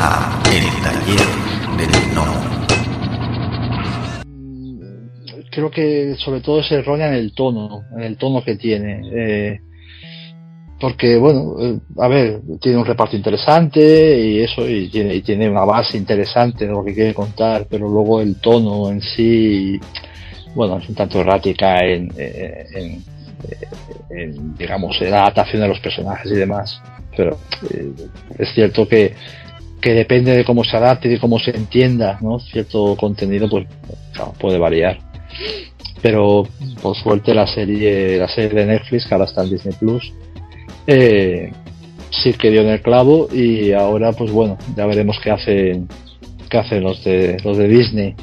a El Taller del No. Creo que sobre todo es errónea en el tono, en el tono que tiene. Eh, porque bueno, eh, a ver, tiene un reparto interesante y eso, y tiene, y tiene una base interesante de lo que quiere contar, pero luego el tono en sí, bueno, es un tanto errática en, en, en, digamos, en la adaptación de los personajes y demás. Pero eh, es cierto que, que depende de cómo se adapte y de cómo se entienda, ¿no? Cierto contenido, pues puede variar. Pero por suerte la serie, la serie de Netflix, que ahora está en Disney Plus, eh, sí que dio en el clavo y ahora pues bueno, ya veremos qué hacen, qué hacen los de los de Disney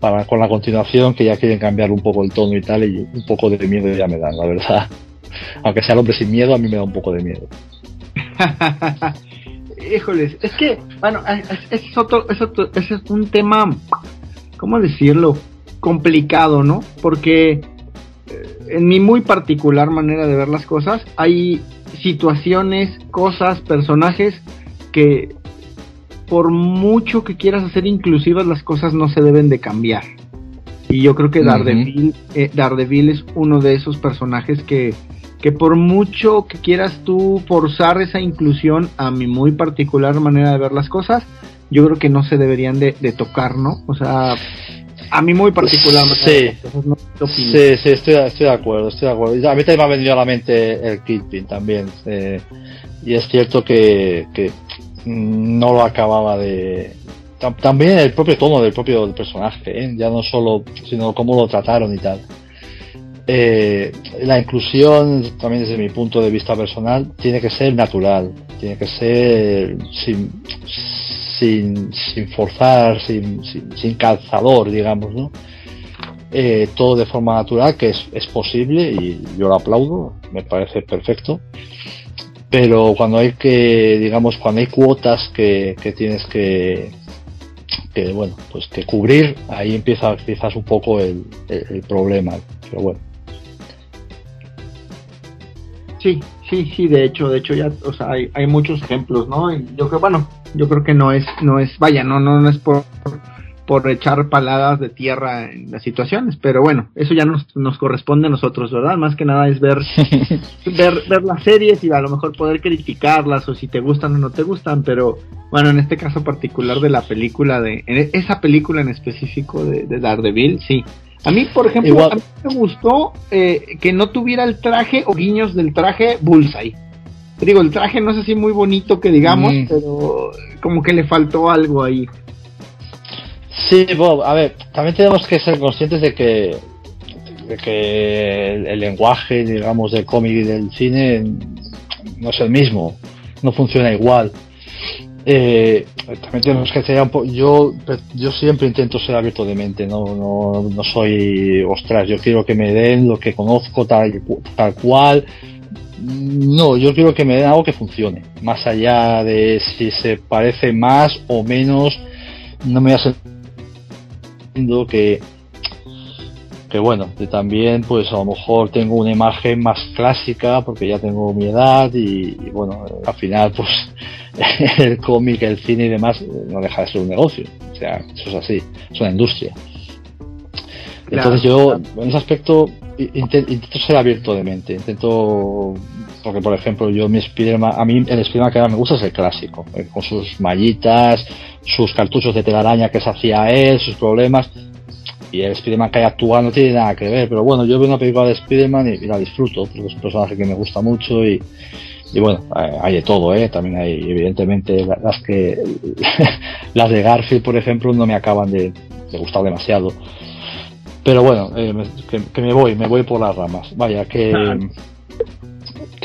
para con la continuación que ya quieren cambiar un poco el tono y tal y un poco de miedo ya me dan, la verdad. Aunque sea el hombre sin miedo, a mí me da un poco de miedo. Híjoles, es que, bueno, es, otro, es, otro, es un tema, ¿cómo decirlo? Complicado, ¿no? Porque eh, en mi muy particular manera de ver las cosas, hay situaciones, cosas, personajes que por mucho que quieras hacer inclusivas, las cosas no se deben de cambiar. Y yo creo que Daredevil, eh, Daredevil es uno de esos personajes que, que por mucho que quieras tú forzar esa inclusión a mi muy particular manera de ver las cosas, yo creo que no se deberían de, tocar, ¿no? O sea, a mí muy particular. Sí, sí, sí, estoy, estoy de acuerdo, estoy de acuerdo. A mí también me ha venido a la mente el Kidpin también. Eh, y es cierto que, que no lo acababa de... También el propio tono del propio personaje, ¿eh? ya no solo, sino cómo lo trataron y tal. Eh, la inclusión, también desde mi punto de vista personal, tiene que ser natural, tiene que ser sin, sin, forzar, sin, sin, calzador, digamos, ¿no? Eh, todo de forma natural, que es, es posible y yo lo aplaudo, me parece perfecto pero cuando hay que, digamos, cuando hay cuotas que, que tienes que, que, bueno, pues que cubrir, ahí empieza quizás un poco el, el, problema, pero bueno. Sí, sí, sí, de hecho, de hecho ya, o sea, hay, hay muchos ejemplos, ¿no? Y yo creo, bueno, yo creo que no es, no es, vaya, no, no, no es por por echar paladas de tierra en las situaciones, pero bueno, eso ya nos, nos corresponde a nosotros, ¿verdad? Más que nada es ver, ver, ver las series y a lo mejor poder criticarlas o si te gustan o no te gustan, pero bueno, en este caso particular de la película, de en esa película en específico de, de Daredevil, sí. A mí, por ejemplo, a mí me gustó eh, que no tuviera el traje o guiños del traje Bullseye. digo, el traje no es así muy bonito que digamos, mm. pero como que le faltó algo ahí. Sí, Bob, a ver, también tenemos que ser conscientes de que, de que el, lenguaje, digamos, del cómic y del cine no es el mismo, no funciona igual. Eh, también tenemos que ser un poco, yo, yo siempre intento ser abierto de mente, no, no, no soy, ostras, yo quiero que me den lo que conozco tal, tal cual, no, yo quiero que me den algo que funcione, más allá de si se parece más o menos, no me hace que que bueno, que también pues a lo mejor tengo una imagen más clásica porque ya tengo mi edad y, bueno, al final pues el cómic, el cine y demás no deja de ser un negocio, o sea, eso es así, es una industria. Entonces yo en ese aspecto intento, ser abierto de mente, intento porque por ejemplo yo mi Spiderman, a mí el Spiderman que más me gusta es el clásico, eh, con sus mallitas, sus cartuchos de telaraña que se hacía él, sus problemas, y el Spiderman que hay actual no tiene nada que ver, pero bueno, yo veo una película de Spiderman y, la disfruto, porque es un personaje que me gusta mucho y, y bueno, hay de todo, ¿eh? También hay, evidentemente, las que, las de Garfield, por ejemplo, no me acaban de, gustar demasiado. Pero bueno, eh, que, me voy, me voy por las ramas. Vaya, que,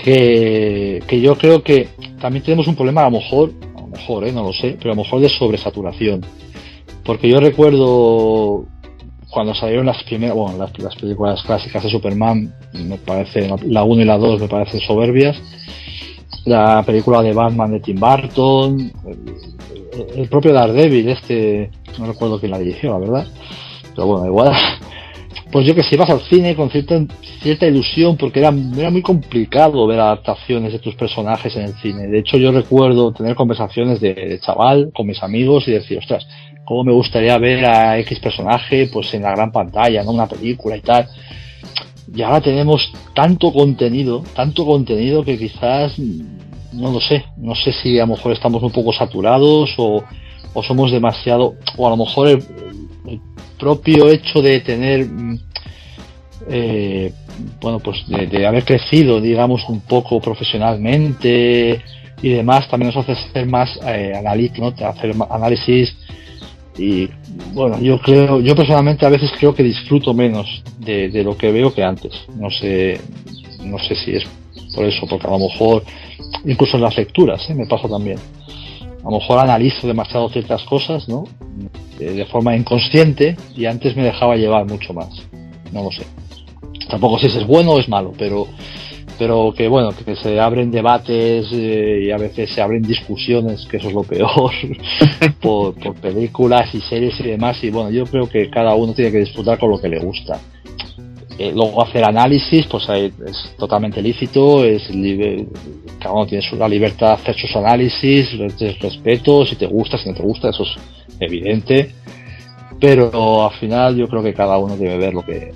que, que yo creo que también tenemos un problema, a lo mejor, a lo mejor, ¿eh? no lo sé, pero a lo mejor de sobresaturación. Porque yo recuerdo cuando salieron las primeras, bueno, las, películas clásicas de Superman, me parece, la 1 y la 2 me parecen soberbias. La película de Batman de Tim Burton, el, propio Daredevil, este, no recuerdo quién la dirigió, la verdad, pero bueno, igual. pues yo que sé, ibas al cine con cierta, cierta ilusión porque era, era muy complicado ver adaptaciones de tus personajes en el cine. De hecho, yo recuerdo tener conversaciones de, chaval con mis amigos y decir, ostras, cómo me gustaría ver a X personaje pues en la gran pantalla, ¿no? Una película y tal. Y ahora tenemos tanto contenido, tanto contenido que quizás, no lo sé, no sé si a lo mejor estamos un poco saturados o, o somos demasiado, o a lo mejor el, propio hecho de tener, mm, eh, bueno, pues de, haber crecido, digamos, un poco profesionalmente y demás, también nos hace ser más eh, analítico, hacer análisis y bueno, yo creo, yo personalmente a veces creo que disfruto menos de, de, lo que veo que antes. No sé, no sé si es por eso, porque a lo mejor incluso en las lecturas ¿eh? me pasa también. A lo mejor analizo demasiado ciertas cosas, ¿no? de forma inconsciente y antes me dejaba llevar mucho más. No lo sé. Tampoco sé si es bueno o es malo, pero pero que bueno, que se abren debates eh, y a veces se abren discusiones, que eso es lo peor, por, películas y series y demás. Y bueno, yo creo que cada uno tiene que disfrutar con lo que le gusta. Eh, luego hacer análisis, pues es totalmente lícito, es cada uno tiene la libertad de hacer sus análisis, respeto, si te gusta, si no te gusta, eso es evidente, pero al final yo creo que cada uno debe ver lo que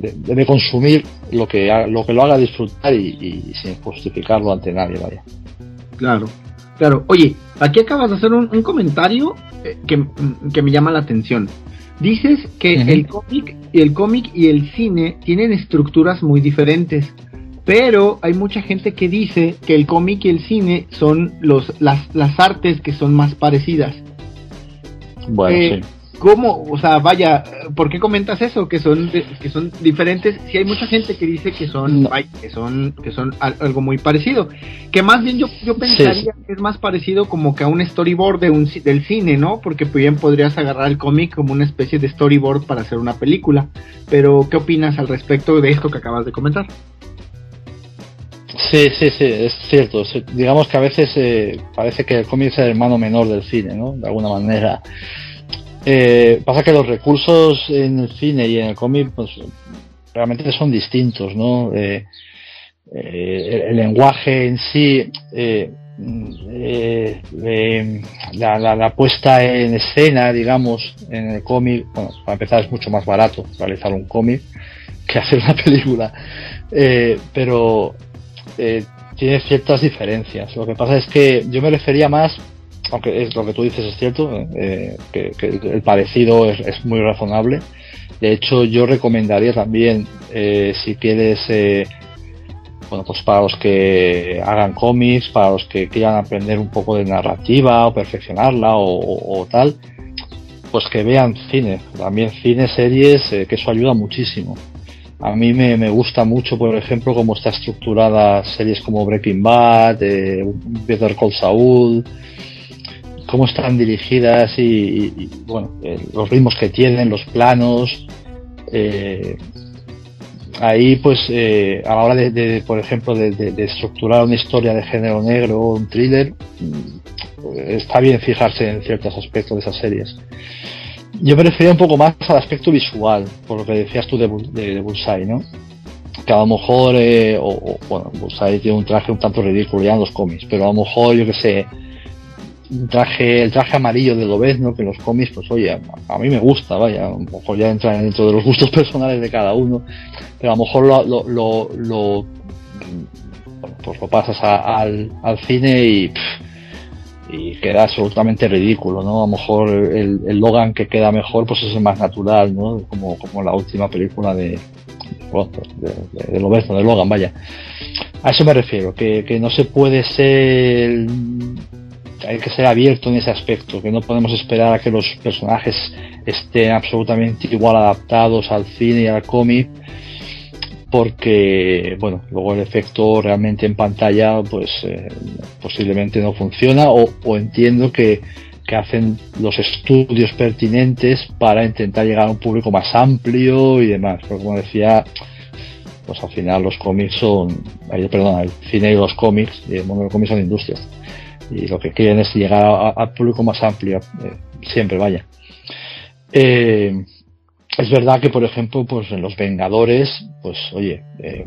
debe consumir lo que lo que lo haga disfrutar y, sin justificarlo ante nadie, vaya. Claro, claro. Oye, aquí acabas de hacer un, comentario eh, que, me llama la atención. Dices que el cómic, el cómic y el cine tienen estructuras muy diferentes, pero hay mucha gente que dice que el cómic y el cine son los, las, las artes que son más parecidas. Bueno, eh, ¿Cómo? O sea, vaya, ¿por qué comentas eso? Que son que son diferentes. Si hay mucha gente que dice que son que son que son algo muy parecido. Que más bien yo, yo pensaría que es más parecido como que a un storyboard de un, del cine, ¿no? Porque bien podrías agarrar el cómic como una especie de storyboard para hacer una película. Pero ¿qué opinas al respecto de esto que acabas de comentar? Sí, sí, sí, es cierto. Digamos que a veces eh, parece que el cómic es el hermano menor del cine, ¿no? De alguna manera. Eh, pasa que los recursos en el cine y en el cómic, pues realmente son distintos, ¿no? Eh, el, lenguaje en sí, la, la, puesta en escena, digamos, en el cómic, bueno, para empezar es mucho más barato realizar un cómic que hacer una película. pero eh, tiene ciertas diferencias. Lo que pasa es que yo me refería más, aunque es lo que tú dices es cierto, eh, que, el parecido es, muy razonable. De hecho, yo recomendaría también, eh, si quieres, bueno, pues para los que hagan cómics, para los que quieran aprender un poco de narrativa o perfeccionarla o, tal, pues que vean cine, también cine, series, que eso ayuda muchísimo. A mí me, me, gusta mucho, por ejemplo, cómo está estructurada series como Breaking Bad, eh, Better Call Saul, cómo están dirigidas y, bueno, eh, los ritmos que tienen, los planos. Eh, ahí, pues, eh, a la hora de, por ejemplo, de, de, estructurar una historia de género negro o un thriller, mm, está bien fijarse en ciertos aspectos de esas series. Yo me refería un poco más al aspecto visual, por lo que decías tú de, de, Bullseye, ¿no? Que a lo mejor, eh, o, bueno, Bullseye tiene un traje un tanto ridículo ya en los cómics, pero a lo mejor, yo que sé, traje, el traje amarillo de ¿no? que en los cómics, pues oye, a, mí me gusta, vaya, a lo mejor ya entra dentro de los gustos personales de cada uno, pero a lo mejor lo, lo, pues lo pasas al, al cine y queda absolutamente ridículo, ¿no? A lo mejor el, Logan que queda mejor pues es el más natural, ¿no? Como, como la última película de, de, de, de de Logan, vaya. A eso me refiero, que, que no se puede ser hay que ser abierto en ese aspecto, que no podemos esperar a que los personajes estén absolutamente igual adaptados al cine y al cómic porque bueno luego el efecto realmente en pantalla pues eh, posiblemente no funciona o, entiendo que, que, hacen los estudios pertinentes para intentar llegar a un público más amplio y demás pero como decía pues al final los cómics son eh, perdón el cine y los cómics y el mundo de los cómics son industrias y lo que quieren es llegar al público más amplio eh, siempre vaya es verdad que, por ejemplo, pues en los Vengadores, pues oye, eh,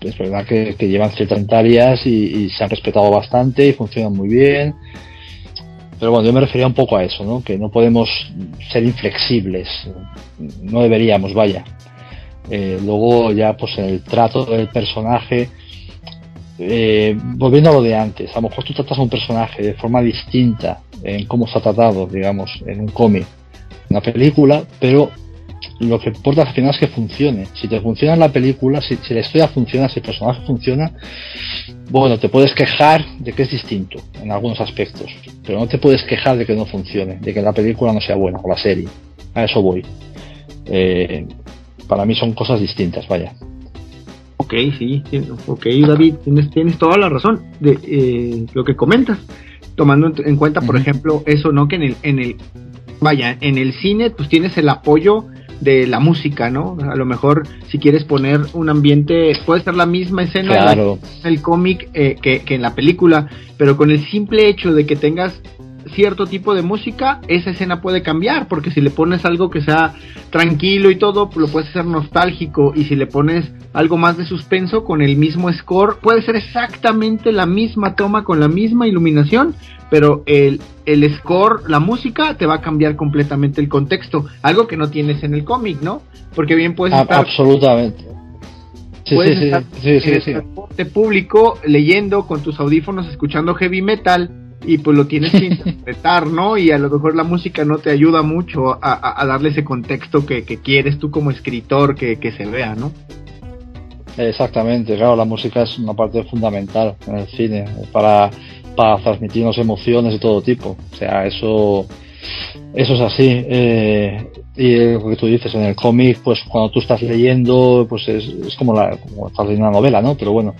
es verdad que, llevan ciertas áreas y, se han respetado bastante y funcionan muy bien. Pero bueno, yo me refería un poco a eso, ¿no? Que no podemos ser inflexibles. No deberíamos, vaya. Eh, luego ya, pues el trato del personaje, eh, volviendo a lo de antes, a lo mejor tú tratas a un personaje de forma distinta en cómo está tratado, digamos, en un cómic, en una película, pero lo que importa al final es que funcione. Si te funciona la película, si, la historia funciona, si el personaje funciona, bueno, te puedes quejar de que es distinto en algunos aspectos, pero no te puedes quejar de que no funcione, de que la película no sea buena o la serie. A eso voy. Eh, para mí son cosas distintas, vaya. Ok, sí, ok, David, tienes, toda la razón de eh, lo que comentas, tomando en cuenta, por ejemplo, eso, ¿no? Que en el, en el, vaya, en el cine, pues tienes el apoyo de la música, ¿no? A lo mejor si quieres poner un ambiente, puede ser la misma escena en el cómic eh, que, que en la película, pero con el simple hecho de que tengas cierto tipo de música, esa escena puede cambiar, porque si le pones algo que sea tranquilo y todo, lo puedes hacer nostálgico, y si le pones algo más de suspenso con el mismo score, puede ser exactamente la misma toma con la misma iluminación, pero el, el score, la música, te va a cambiar completamente el contexto, algo que no tienes en el cómic, ¿no? Porque bien puedes estar... Absolutamente. Sí, puedes sí, estar sí, en el transporte público leyendo con tus audífonos escuchando heavy metal y pues lo tienes que interpretar, ¿no? Y a lo mejor la música no te ayuda mucho a, darle ese contexto que, quieres tú como escritor que, que se vea, ¿no? Exactamente, claro, la música es una parte fundamental en el cine para para transmitirnos emociones de todo tipo. O sea, eso, eso es así. Eh, y lo que tú dices en el cómic, pues cuando tú estás leyendo, pues es, es como, la, como estás leyendo una novela, ¿no? Pero bueno,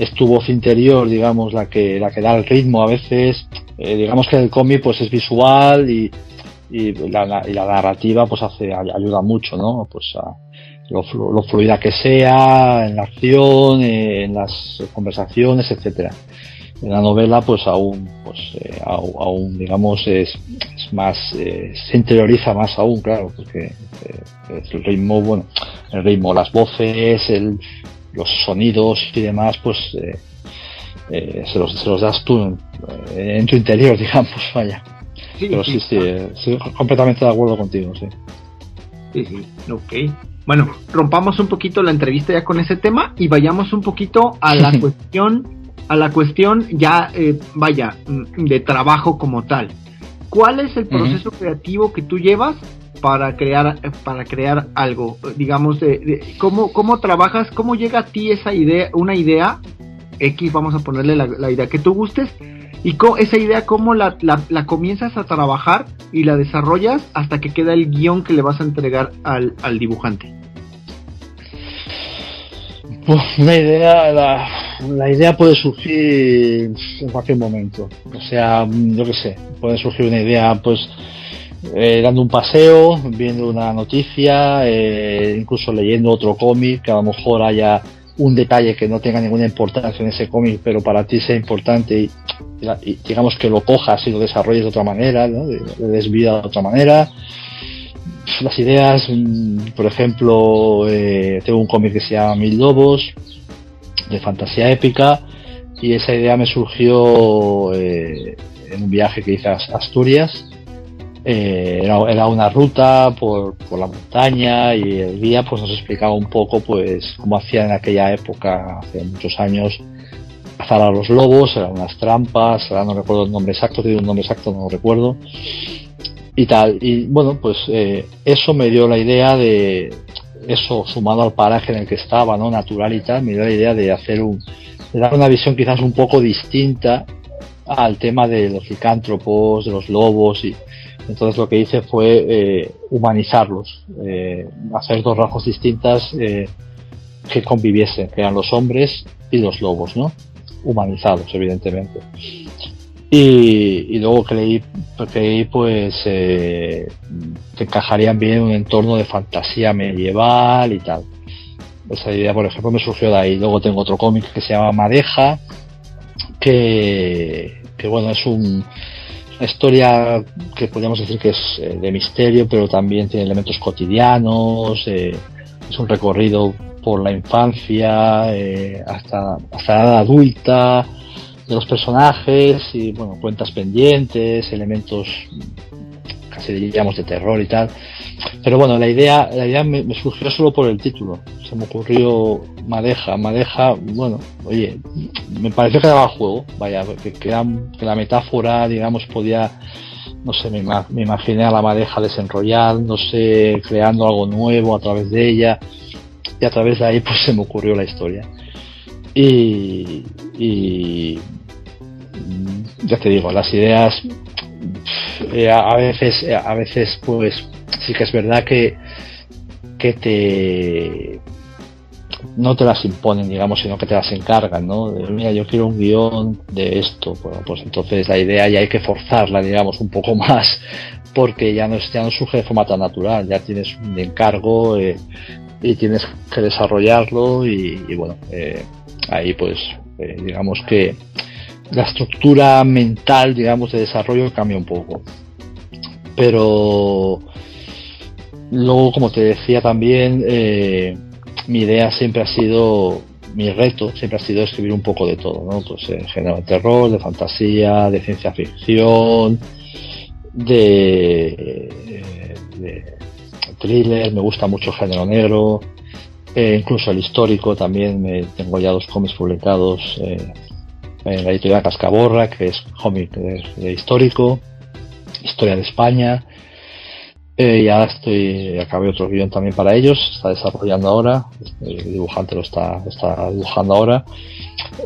es tu voz interior, digamos, la que, la que da el ritmo a veces. Eh, digamos que el cómic pues es visual y, y, la, narrativa pues hace, ayuda mucho, ¿no? Pues a, lo, lo, fluida que sea, en la acción, en las conversaciones, etcétera en la novela pues aún pues eh, aún digamos es, más eh, se interioriza más aún claro porque eh, el ritmo bueno el ritmo las voces el, los sonidos y demás pues se los, se, los, das tú en, tu interior digamos vaya. Pero sí. sí, sí, completamente de acuerdo contigo sí. Sí sí ok. Bueno rompamos un poquito la entrevista ya con ese tema y vayamos un poquito a la cuestión a la cuestión ya, eh, vaya, mm, de trabajo como tal. ¿Cuál es el proceso creativo que tú llevas para crear, para crear algo? Digamos, de, ¿cómo, ¿cómo trabajas? ¿Cómo llega a ti esa idea, una idea X, vamos a ponerle la, idea que tú gustes? Y esa idea, ¿cómo la, la, comienzas a trabajar y la desarrollas hasta que queda el guion que le vas a entregar al, al dibujante? una idea, la, idea puede surgir en cualquier momento. O sea, yo qué sé, puede surgir una idea, pues, eh, dando un paseo, viendo una noticia, eh, incluso leyendo otro cómic, que a lo mejor haya un detalle que no tenga ninguna importancia en ese cómic, pero para ti sea importante y, digamos que lo cojas y lo desarrolles de otra manera, ¿no? de de otra manera las ideas, mm, por ejemplo, eh, tengo un cómic que se llama Mil Lobos, de fantasía épica, y esa idea me surgió eh, en un viaje que hice a Asturias. Eh, era, una ruta por, la montaña y el guía pues nos explicaba un poco pues cómo hacían en aquella época, hace muchos años, cazar a los lobos, eran unas trampas, no recuerdo el nombre exacto, tiene un nombre exacto, no lo recuerdo y tal. Y bueno, pues eh, eso me dio la idea de, eso sumado al paraje en el que estaba, ¿no? Natural y tal, me dio la idea de hacer un, de dar una visión quizás un poco distinta al tema de los licántropos, de los lobos y entonces lo que hice fue eh, humanizarlos, eh, hacer dos rasgos distintas que conviviesen, que eran los hombres y los lobos, ¿no? Humanizados, evidentemente. Y, luego creí, pues eh, que encajarían bien en un entorno de fantasía medieval y tal. Esa idea, por ejemplo, me surgió de ahí. Luego tengo otro cómic que se llama Madeja, que bueno, es un, historia que podríamos decir que es eh, de misterio, pero también tiene elementos cotidianos, eh, es un recorrido por la infancia eh, hasta, hasta la edad adulta de los personajes y bueno, cuentas pendientes, elementos casi diríamos de terror y tal. Pero bueno, la idea, la idea me, surgió solo por el título. Se me ocurrió Madeja. Madeja, bueno, oye, me pareció que daba juego. Vaya, que, que, la metáfora, digamos, podía, no sé, me, me imaginé a la Madeja no sé, creando algo nuevo a través de ella. Y a través de ahí, pues se me ocurrió la historia. Y, y ya te digo, las ideas eh, a veces, eh, a veces, pues sí que es verdad que, que te no te las imponen, digamos, sino que te las encargan, ¿no? mira, yo quiero un guion de esto, pues entonces la idea ya hay que forzarla, digamos, un poco más, porque ya no, ya no surge de forma tan natural, ya tienes un encargo eh, y tienes que desarrollarlo y, bueno, ahí pues digamos que la estructura mental, digamos, de desarrollo cambia un poco. Pero luego, como te decía también, eh, mi idea siempre ha sido, mi reto siempre ha sido escribir un poco de todo, ¿no? Pues en género de terror, de fantasía, de ciencia ficción, de, thriller, me gusta mucho género negro, eh, incluso el histórico también, me, tengo ya dos cómics publicados. Eh, en la editorial Cascaborra, que es cómic histórico, historia de España. Eh, ya estoy, acabé otro guion también para ellos, está desarrollando ahora, el dibujante lo está, está dibujando ahora.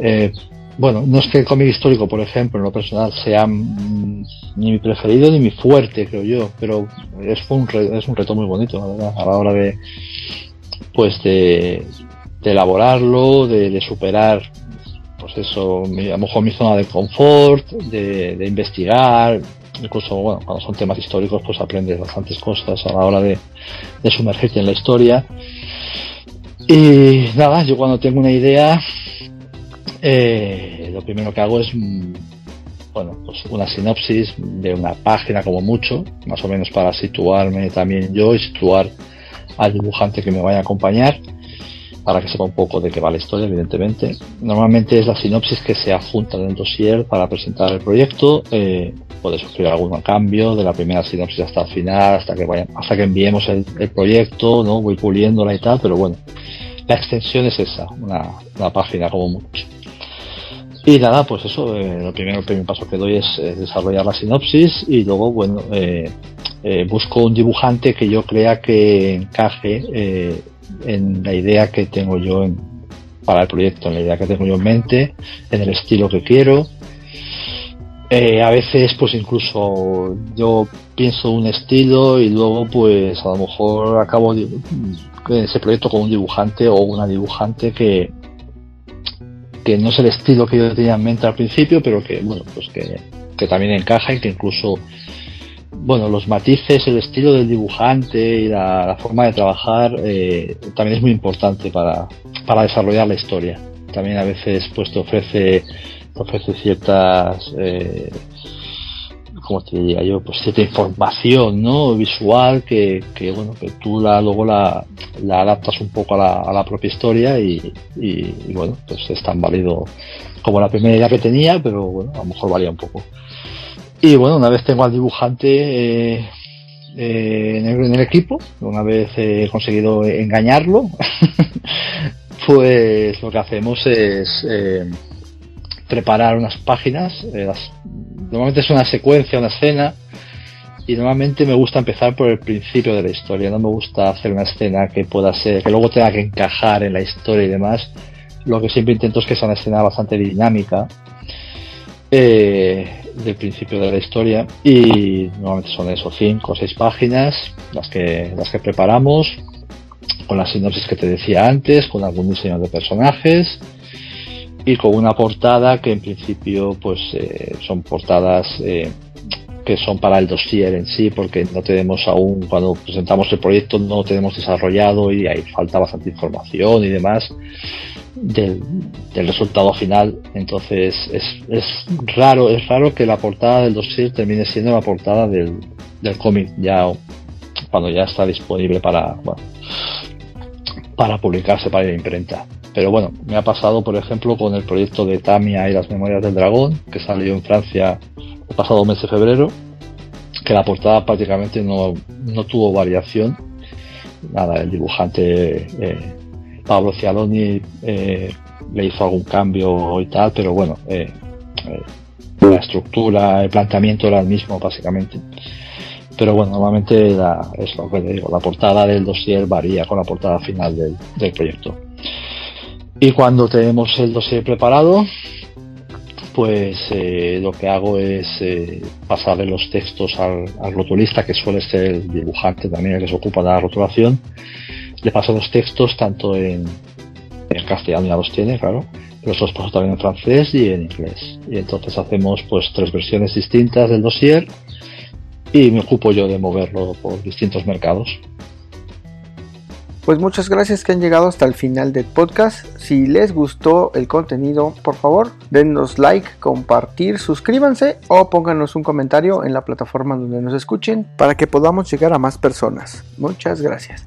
Eh, bueno, no es que el cómic histórico, por ejemplo, en lo personal sea ni mi preferido ni mi fuerte, creo yo, pero es un, es un reto muy bonito, a la hora de, pues de, elaborarlo, de, de superar pues eso, a lo mejor mi zona de confort, de, investigar, incluso bueno, cuando son temas históricos pues aprendes bastantes cosas a la hora de, sumergirte en la historia. Y nada, yo cuando tengo una idea, eh, lo primero que hago es mm, bueno, pues una sinopsis de una página como mucho, más o menos para situarme también yo y situar al dibujante que me vaya a acompañar para que sepa un poco de qué va la historia, evidentemente. Normalmente es la sinopsis que se adjunta en el dossier para presentar el proyecto. Eh, puede sufrir algún cambio de la primera sinopsis hasta el final, hasta que vayan, hasta que enviemos el, proyecto, ¿no? Voy puliéndola y tal, pero bueno, la extensión es esa, una, página como mucho. Y nada, pues eso, eh, lo primero, el primer paso que doy es desarrollar la sinopsis y luego, bueno, eh, busco un dibujante que yo crea que encaje en la idea que tengo yo para el proyecto, en la idea que tengo yo en mente, en el estilo que quiero. Eh, a veces pues incluso yo pienso un estilo y luego pues a lo mejor acabo ese proyecto con un dibujante o una dibujante que que no es el estilo que yo tenía en mente al principio pero que bueno pues que, que también encaja y que incluso bueno, los matices, el estilo del dibujante y la, forma de trabajar eh, también es muy importante para, para, desarrollar la historia. También a veces pues te ofrece, te ofrece ciertas, eh, como te diría yo, pues cierta información, ¿no? Visual que, que bueno, que tú la, luego la, la adaptas un poco a la, a la propia historia y, y, bueno, pues es tan válido como la primera idea que tenía, pero bueno, a lo mejor varía un poco. Y bueno, una vez tengo al dibujante eh, eh, en, el, equipo, una vez he conseguido engañarlo, pues lo que hacemos es eh, preparar unas páginas. normalmente es una secuencia, una escena, y normalmente me gusta empezar por el principio de la historia. No me gusta hacer una escena que pueda ser, que luego tenga que encajar en la historia y demás. Lo que siempre intento es que sea una escena bastante dinámica. Eh, del principio de la historia y normalmente son esos cinco o seis páginas las que las que preparamos con la sinopsis que te decía antes con algún diseño de personajes y con una portada que en principio pues eh, son portadas eh, que son para el dossier en sí porque no tenemos aún cuando presentamos el proyecto no tenemos desarrollado y hay falta bastante información y demás del, resultado final. Entonces es, es, raro, es raro que la portada del dossier termine siendo la portada del, del cómic ya cuando ya está disponible para para publicarse para la imprenta. Pero bueno, me ha pasado por ejemplo con el proyecto de Tamia y las Memorias del Dragón, que salió en Francia el pasado mes de febrero, que la portada prácticamente no, no tuvo variación. Nada, el dibujante eh, Pablo Cialoni eh, le hizo algún cambio y tal, pero bueno, eh, eh, la estructura, el planteamiento era el mismo básicamente. Pero bueno, normalmente la, es lo que digo, la portada del dossier varía con la portada final del, del proyecto. Y cuando tenemos el dossier preparado, pues lo que hago es pasarle los textos al, al, rotulista, que suele ser el dibujante también el que se ocupa de la rotulación. Le paso los textos tanto en, castellano, ya los tiene, claro, pero los paso también en francés y en inglés. Y entonces hacemos pues tres versiones distintas del dossier y me ocupo yo de moverlo por distintos mercados. Pues muchas gracias que han llegado hasta el final del podcast. Si les gustó el contenido, por favor, denos like, compartir, suscríbanse o pónganos un comentario en la plataforma donde nos escuchen para que podamos llegar a más personas. Muchas gracias.